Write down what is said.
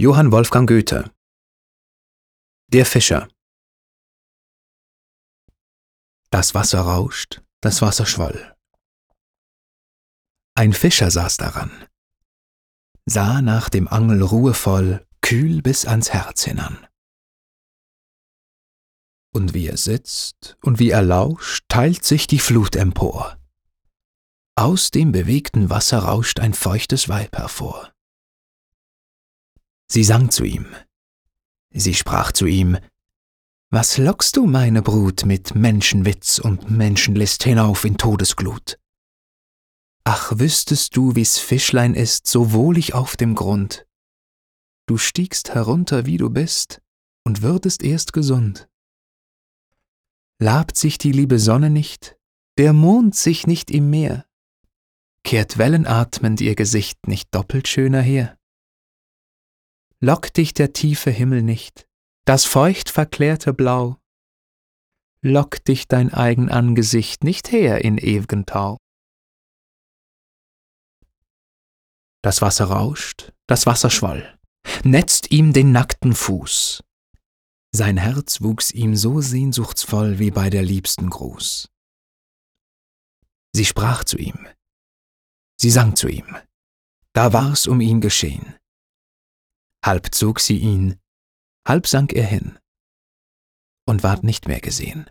Johann Wolfgang Goethe Der Fischer Das Wasser rauscht, das Wasser schwoll. Ein Fischer saß daran, sah nach dem Angel ruhevoll, kühl bis ans Herz hinan. Und wie er sitzt und wie er lauscht, teilt sich die Flut empor. Aus dem bewegten Wasser rauscht ein feuchtes Weib hervor. Sie sang zu ihm. Sie sprach zu ihm, Was lockst du, meine Brut, mit Menschenwitz und Menschenlist hinauf in Todesglut? Ach, wüsstest du, wie's Fischlein ist, so wohlig auf dem Grund. Du stiegst herunter, wie du bist, und würdest erst gesund. Labt sich die liebe Sonne nicht, der Mond sich nicht im Meer, kehrt wellenatmend ihr Gesicht nicht doppelt schöner her lockt dich der tiefe Himmel nicht, das feucht verklärte Blau, lockt dich dein eigen Angesicht nicht her in ew'gen Tau. Das Wasser rauscht, das Wasser schwoll, netzt ihm den nackten Fuß. Sein Herz wuchs ihm so sehnsuchtsvoll wie bei der liebsten Gruß. Sie sprach zu ihm, sie sang zu ihm, da war's um ihn geschehn halb zog sie ihn, halb sank er hin und ward nicht mehr gesehen.